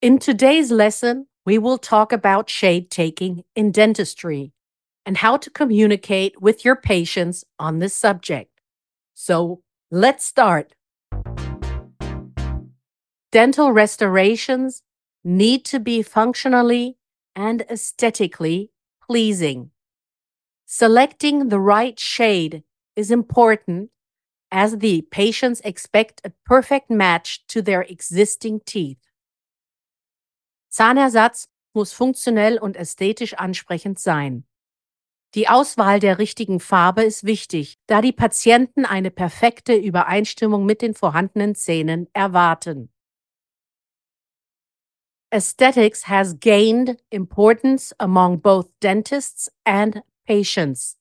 In today's lesson, we will talk about shade taking in dentistry and how to communicate with your patients on this subject. So let's start. Dental restorations need to be functionally and aesthetically pleasing. Selecting the right shade is important as the patients expect a perfect match to their existing teeth. Zahnersatz muss funktionell und ästhetisch ansprechend sein. Die Auswahl der richtigen Farbe ist wichtig, da die Patienten eine perfekte Übereinstimmung mit den vorhandenen Zähnen erwarten. Aesthetics has gained importance among both dentists and patients.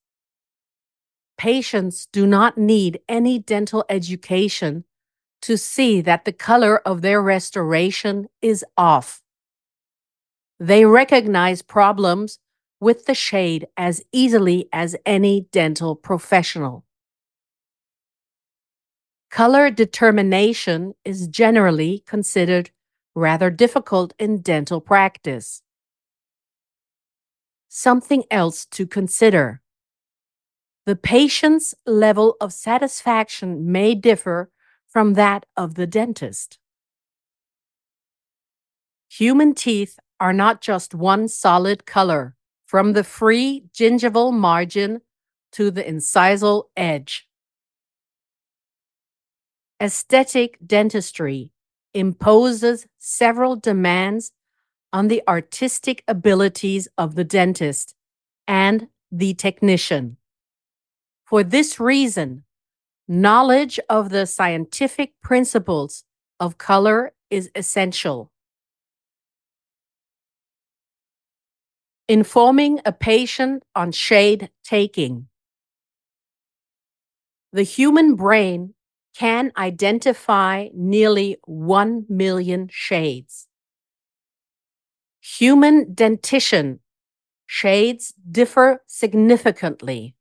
Patients do not need any dental education to see that the color of their restoration is off. They recognize problems with the shade as easily as any dental professional. Color determination is generally considered rather difficult in dental practice. Something else to consider. The patient's level of satisfaction may differ from that of the dentist. Human teeth are not just one solid color, from the free gingival margin to the incisal edge. Aesthetic dentistry imposes several demands on the artistic abilities of the dentist and the technician. For this reason, knowledge of the scientific principles of color is essential. Informing a patient on shade taking. The human brain can identify nearly 1 million shades. Human dentition shades differ significantly.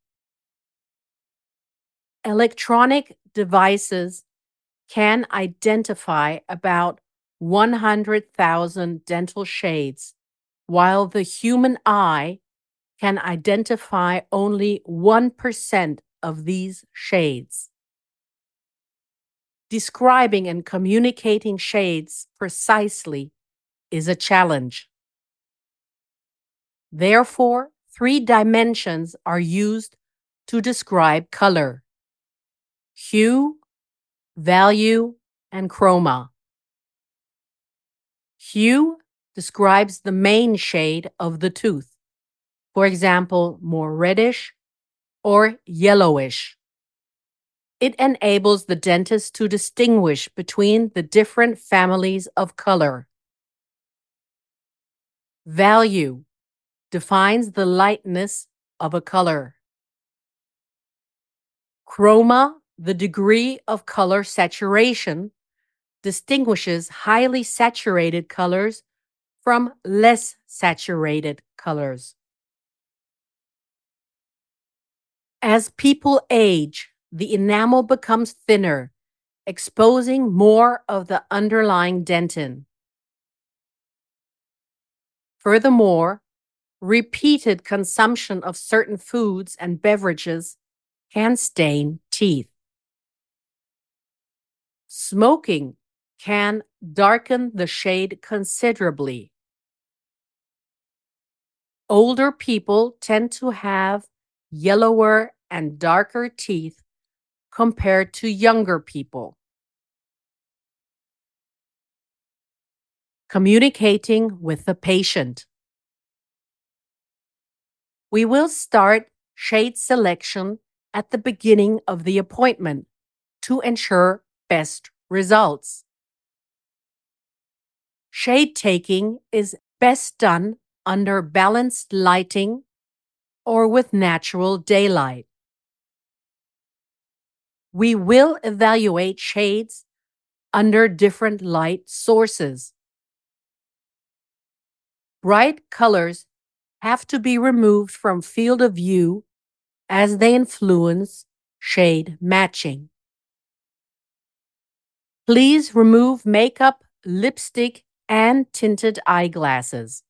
Electronic devices can identify about 100,000 dental shades while the human eye can identify only 1% of these shades. Describing and communicating shades precisely is a challenge. Therefore, three dimensions are used to describe color hue, value, and chroma. Hue describes the main shade of the tooth. For example, more reddish or yellowish. It enables the dentist to distinguish between the different families of color. Value defines the lightness of a color. Chroma, the degree of color saturation, distinguishes highly saturated colors from less saturated colors. As people age, the enamel becomes thinner, exposing more of the underlying dentin. Furthermore, repeated consumption of certain foods and beverages can stain teeth. Smoking can darken the shade considerably. Older people tend to have yellower and darker teeth compared to younger people. Communicating with the patient. We will start shade selection at the beginning of the appointment to ensure best results. Shade taking is best done under balanced lighting or with natural daylight. We will evaluate shades under different light sources. Bright colors have to be removed from field of view as they influence shade matching. Please remove makeup, lipstick, and tinted eyeglasses.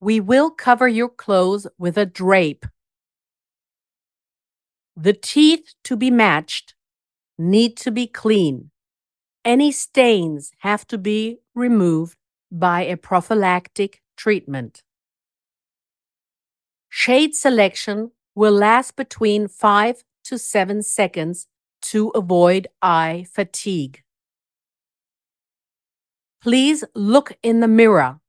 We will cover your clothes with a drape. The teeth to be matched need to be clean. Any stains have to be removed by a prophylactic treatment. Shade selection will last between 5 to 7 seconds to avoid eye fatigue. Please look in the mirror.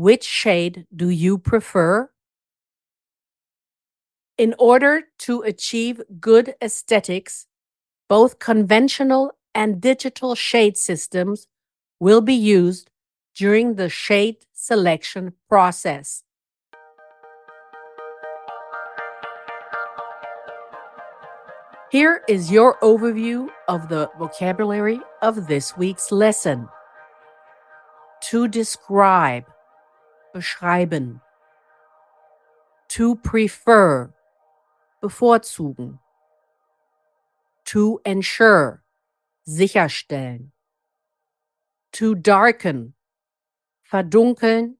Which shade do you prefer? In order to achieve good aesthetics, both conventional and digital shade systems will be used during the shade selection process. Here is your overview of the vocabulary of this week's lesson. To describe, beschreiben. To prefer, bevorzugen. To ensure, sicherstellen. To darken, verdunkeln,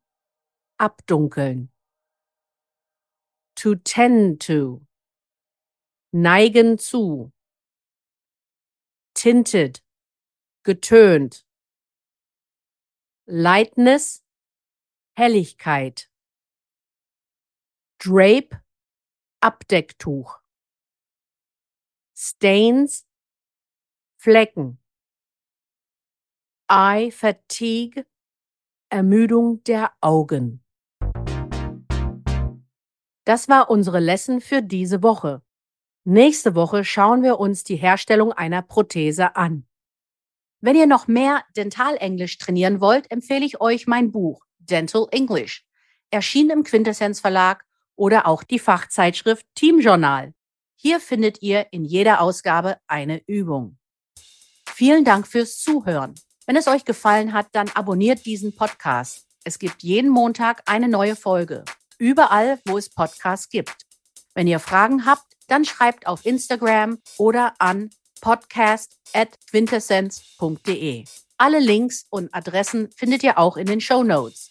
abdunkeln. To tend to, neigen zu. Tinted, getönt. Lightness, Helligkeit. Drape, Abdecktuch. Stains, Flecken. Eye Fatigue, Ermüdung der Augen. Das war unsere Lesson für diese Woche. Nächste Woche schauen wir uns die Herstellung einer Prothese an. Wenn ihr noch mehr Dentalenglisch trainieren wollt, empfehle ich euch mein Buch Dental English, erschienen im Quintessenz Verlag oder auch die Fachzeitschrift Team Journal. Hier findet ihr in jeder Ausgabe eine Übung. Vielen Dank fürs Zuhören. Wenn es euch gefallen hat, dann abonniert diesen Podcast. Es gibt jeden Montag eine neue Folge. Überall, wo es Podcasts gibt. Wenn ihr Fragen habt, dann schreibt auf Instagram oder an podcast.quintessenz.de. Alle Links und Adressen findet ihr auch in den Show Notes.